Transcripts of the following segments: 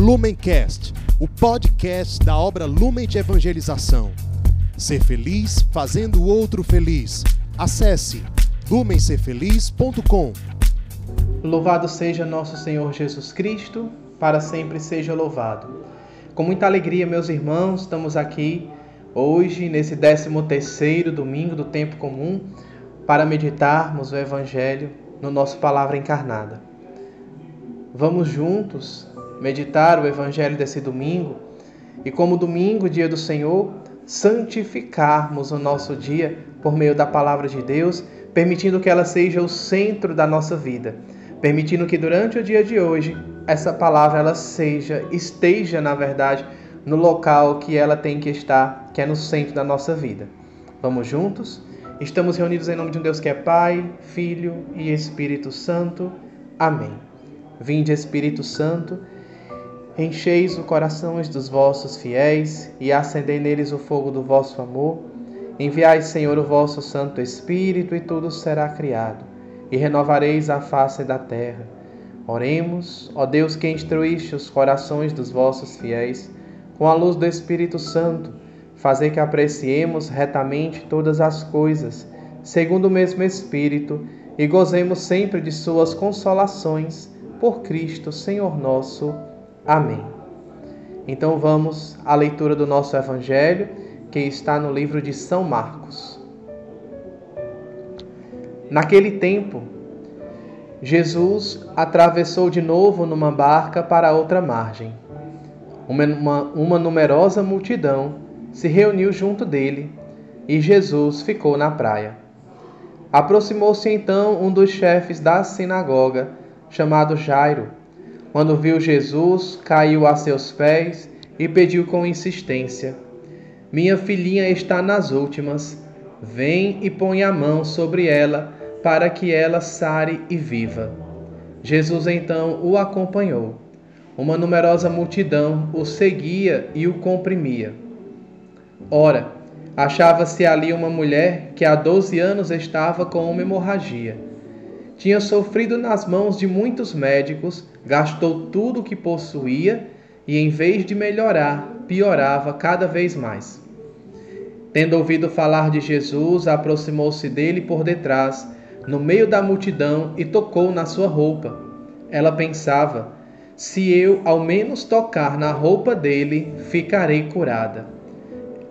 Lumencast, o podcast da obra Lumen de Evangelização. Ser feliz fazendo o outro feliz. Acesse lumencerfeliz.com. Louvado seja nosso Senhor Jesus Cristo, para sempre seja louvado. Com muita alegria, meus irmãos, estamos aqui hoje, nesse 13 terceiro domingo do tempo comum, para meditarmos o Evangelho no nosso Palavra Encarnada. Vamos juntos meditar o Evangelho desse domingo e, como domingo, dia do Senhor, santificarmos o nosso dia por meio da Palavra de Deus, permitindo que ela seja o centro da nossa vida, permitindo que durante o dia de hoje essa palavra ela seja, esteja, na verdade, no local que ela tem que estar, que é no centro da nossa vida. Vamos juntos? Estamos reunidos em nome de um Deus que é Pai, Filho e Espírito Santo. Amém. Vinde, Espírito Santo, encheis o coração dos vossos fiéis e acendei neles o fogo do vosso amor. Enviai, Senhor, o vosso Santo Espírito e tudo será criado, e renovareis a face da terra. Oremos, ó Deus que instruíste os corações dos vossos fiéis, com a luz do Espírito Santo, fazer que apreciemos retamente todas as coisas, segundo o mesmo Espírito, e gozemos sempre de suas consolações por Cristo, Senhor nosso. Amém. Então vamos à leitura do nosso Evangelho, que está no livro de São Marcos. Naquele tempo, Jesus atravessou de novo numa barca para outra margem. Uma, uma, uma numerosa multidão se reuniu junto dele e Jesus ficou na praia. Aproximou-se então um dos chefes da sinagoga chamado Jairo. Quando viu Jesus, caiu a seus pés e pediu com insistência: Minha filhinha está nas últimas. Vem e põe a mão sobre ela, para que ela sare e viva. Jesus então o acompanhou. Uma numerosa multidão o seguia e o comprimia. Ora, achava-se ali uma mulher que há doze anos estava com uma hemorragia tinha sofrido nas mãos de muitos médicos, gastou tudo o que possuía e, em vez de melhorar, piorava cada vez mais. Tendo ouvido falar de Jesus, aproximou-se dele por detrás, no meio da multidão, e tocou na sua roupa. Ela pensava: se eu ao menos tocar na roupa dele, ficarei curada.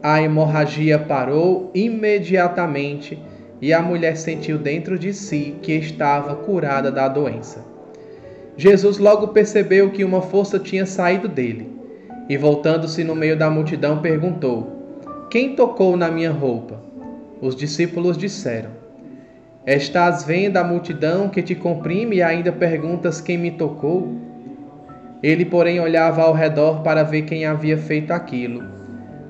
A hemorragia parou imediatamente e a mulher sentiu dentro de si que estava curada da doença. Jesus logo percebeu que uma força tinha saído dele e, voltando-se no meio da multidão, perguntou: Quem tocou na minha roupa? Os discípulos disseram: Estás vendo a multidão que te comprime e ainda perguntas quem me tocou? Ele, porém, olhava ao redor para ver quem havia feito aquilo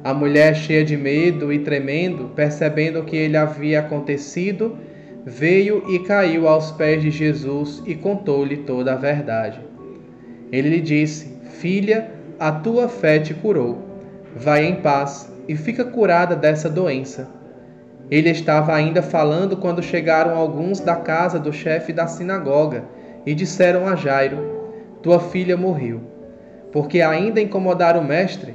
a mulher, cheia de medo e tremendo, percebendo o que ele havia acontecido, veio e caiu aos pés de Jesus e contou-lhe toda a verdade. Ele lhe disse: Filha, a tua fé te curou. Vai em paz e fica curada dessa doença. Ele estava ainda falando quando chegaram alguns da casa do chefe da sinagoga e disseram a Jairo: Tua filha morreu. Porque ainda incomodaram o mestre,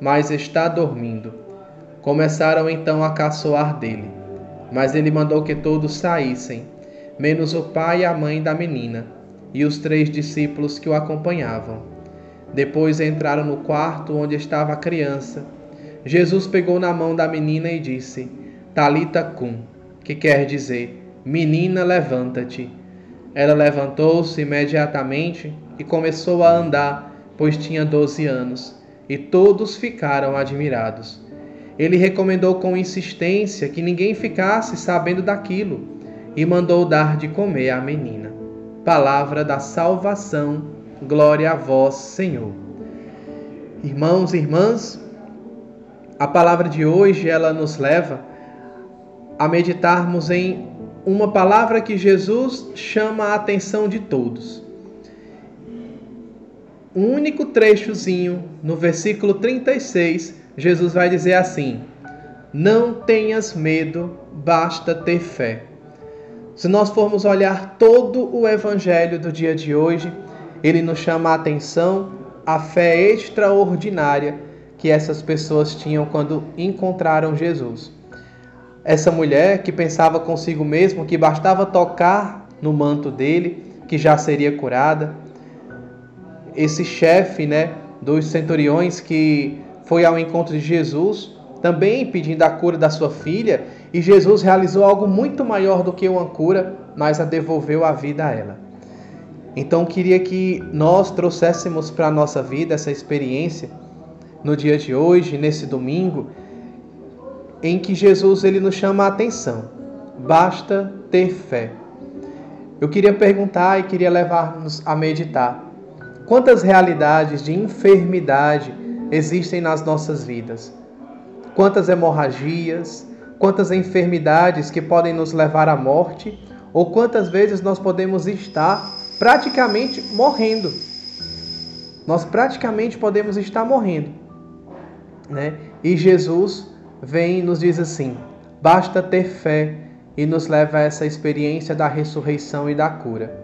mas está dormindo. Começaram então a caçoar dele. Mas ele mandou que todos saíssem, menos o pai e a mãe da menina, e os três discípulos que o acompanhavam. Depois entraram no quarto onde estava a criança. Jesus pegou na mão da menina e disse: Talita cum, que quer dizer: Menina, levanta-te. Ela levantou-se imediatamente e começou a andar, pois tinha doze anos e todos ficaram admirados. Ele recomendou com insistência que ninguém ficasse sabendo daquilo e mandou dar de comer à menina. Palavra da salvação, glória a vós, Senhor. Irmãos e irmãs, a palavra de hoje ela nos leva a meditarmos em uma palavra que Jesus chama a atenção de todos. Um único trechozinho no versículo 36, Jesus vai dizer assim: Não tenhas medo, basta ter fé. Se nós formos olhar todo o evangelho do dia de hoje, ele nos chama a atenção a fé extraordinária que essas pessoas tinham quando encontraram Jesus. Essa mulher que pensava consigo mesmo que bastava tocar no manto dele, que já seria curada. Esse chefe, né, dos centuriões que foi ao encontro de Jesus, também pedindo a cura da sua filha, e Jesus realizou algo muito maior do que uma cura, mas a devolveu a vida a ela. Então queria que nós trouxéssemos para a nossa vida essa experiência no dia de hoje, nesse domingo, em que Jesus ele nos chama a atenção. Basta ter fé. Eu queria perguntar e queria levar-nos a meditar. Quantas realidades de enfermidade existem nas nossas vidas? Quantas hemorragias, quantas enfermidades que podem nos levar à morte, ou quantas vezes nós podemos estar praticamente morrendo. Nós praticamente podemos estar morrendo, né? E Jesus vem e nos diz assim: basta ter fé e nos leva a essa experiência da ressurreição e da cura.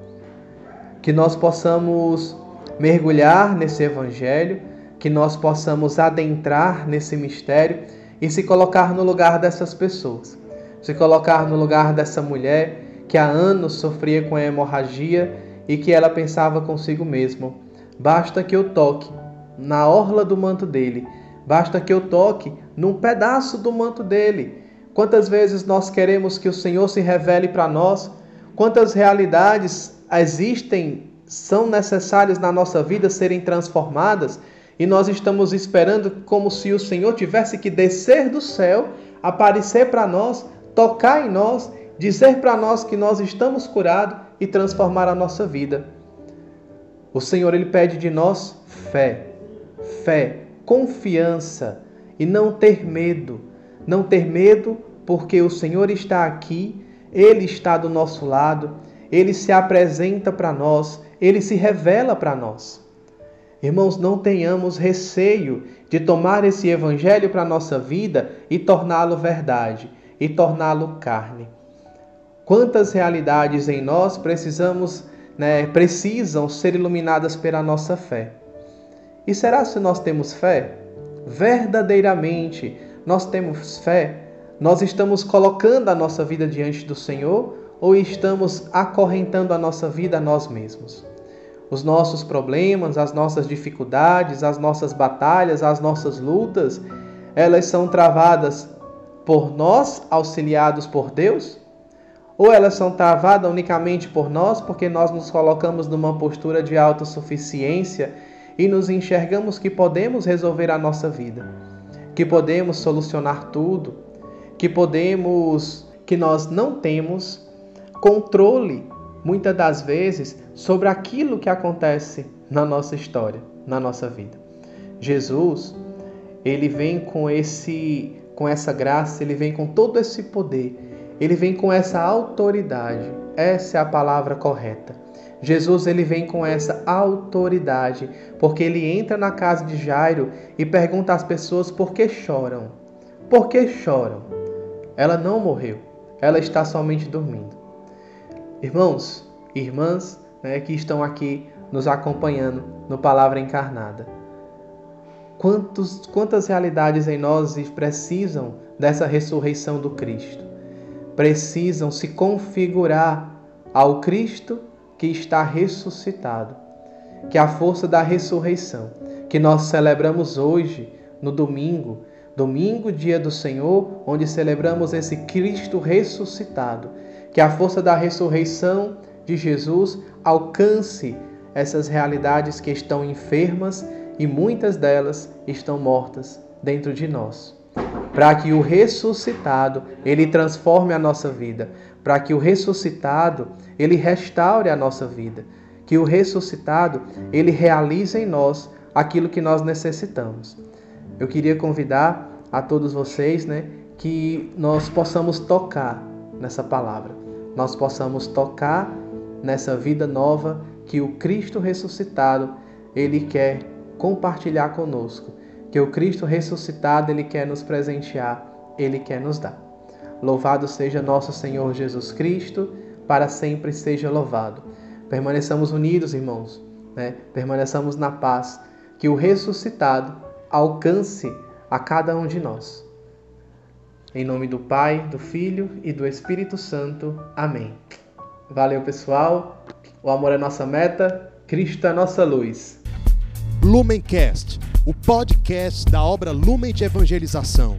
Que nós possamos mergulhar nesse evangelho, que nós possamos adentrar nesse mistério e se colocar no lugar dessas pessoas, se colocar no lugar dessa mulher que há anos sofria com a hemorragia e que ela pensava consigo mesmo: basta que eu toque na orla do manto dele, basta que eu toque num pedaço do manto dele. Quantas vezes nós queremos que o Senhor se revele para nós? Quantas realidades existem, são necessárias na nossa vida serem transformadas? E nós estamos esperando como se o Senhor tivesse que descer do céu, aparecer para nós, tocar em nós, dizer para nós que nós estamos curados e transformar a nossa vida. O Senhor ele pede de nós fé, fé, confiança e não ter medo. Não ter medo porque o Senhor está aqui, ele está do nosso lado, ele se apresenta para nós, ele se revela para nós. Irmãos, não tenhamos receio de tomar esse evangelho para a nossa vida e torná-lo verdade, e torná-lo carne. Quantas realidades em nós precisamos, né, precisam ser iluminadas pela nossa fé? E será se nós temos fé? Verdadeiramente nós temos fé? Nós estamos colocando a nossa vida diante do Senhor ou estamos acorrentando a nossa vida a nós mesmos? os nossos problemas, as nossas dificuldades, as nossas batalhas, as nossas lutas, elas são travadas por nós, auxiliados por Deus? Ou elas são travadas unicamente por nós porque nós nos colocamos numa postura de autossuficiência e nos enxergamos que podemos resolver a nossa vida, que podemos solucionar tudo, que podemos, que nós não temos controle muitas das vezes, sobre aquilo que acontece na nossa história, na nossa vida. Jesus, ele vem com esse com essa graça, ele vem com todo esse poder, ele vem com essa autoridade. Essa é a palavra correta. Jesus ele vem com essa autoridade, porque ele entra na casa de Jairo e pergunta às pessoas por que choram. Por que choram? Ela não morreu, ela está somente dormindo. Irmãos, irmãs né, que estão aqui nos acompanhando no Palavra Encarnada. Quantos, quantas realidades em nós precisam dessa ressurreição do Cristo? Precisam se configurar ao Cristo que está ressuscitado, que é a força da ressurreição, que nós celebramos hoje, no domingo, domingo, dia do Senhor, onde celebramos esse Cristo ressuscitado que a força da ressurreição de Jesus alcance essas realidades que estão enfermas e muitas delas estão mortas dentro de nós. Para que o ressuscitado, ele transforme a nossa vida, para que o ressuscitado, ele restaure a nossa vida, que o ressuscitado, ele realize em nós aquilo que nós necessitamos. Eu queria convidar a todos vocês, né, que nós possamos tocar nessa palavra, nós possamos tocar nessa vida nova que o Cristo ressuscitado ele quer compartilhar conosco, que o Cristo ressuscitado ele quer nos presentear, ele quer nos dar. Louvado seja nosso Senhor Jesus Cristo, para sempre seja louvado. Permaneçamos unidos, irmãos, né? permaneçamos na paz, que o ressuscitado alcance a cada um de nós. Em nome do Pai, do Filho e do Espírito Santo. Amém. Valeu, pessoal. O amor é nossa meta, Cristo é nossa luz. Lumencast, o podcast da obra Lumen de Evangelização.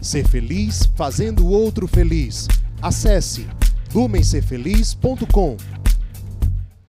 Ser feliz fazendo o outro feliz. Acesse lumencerfeliz.com.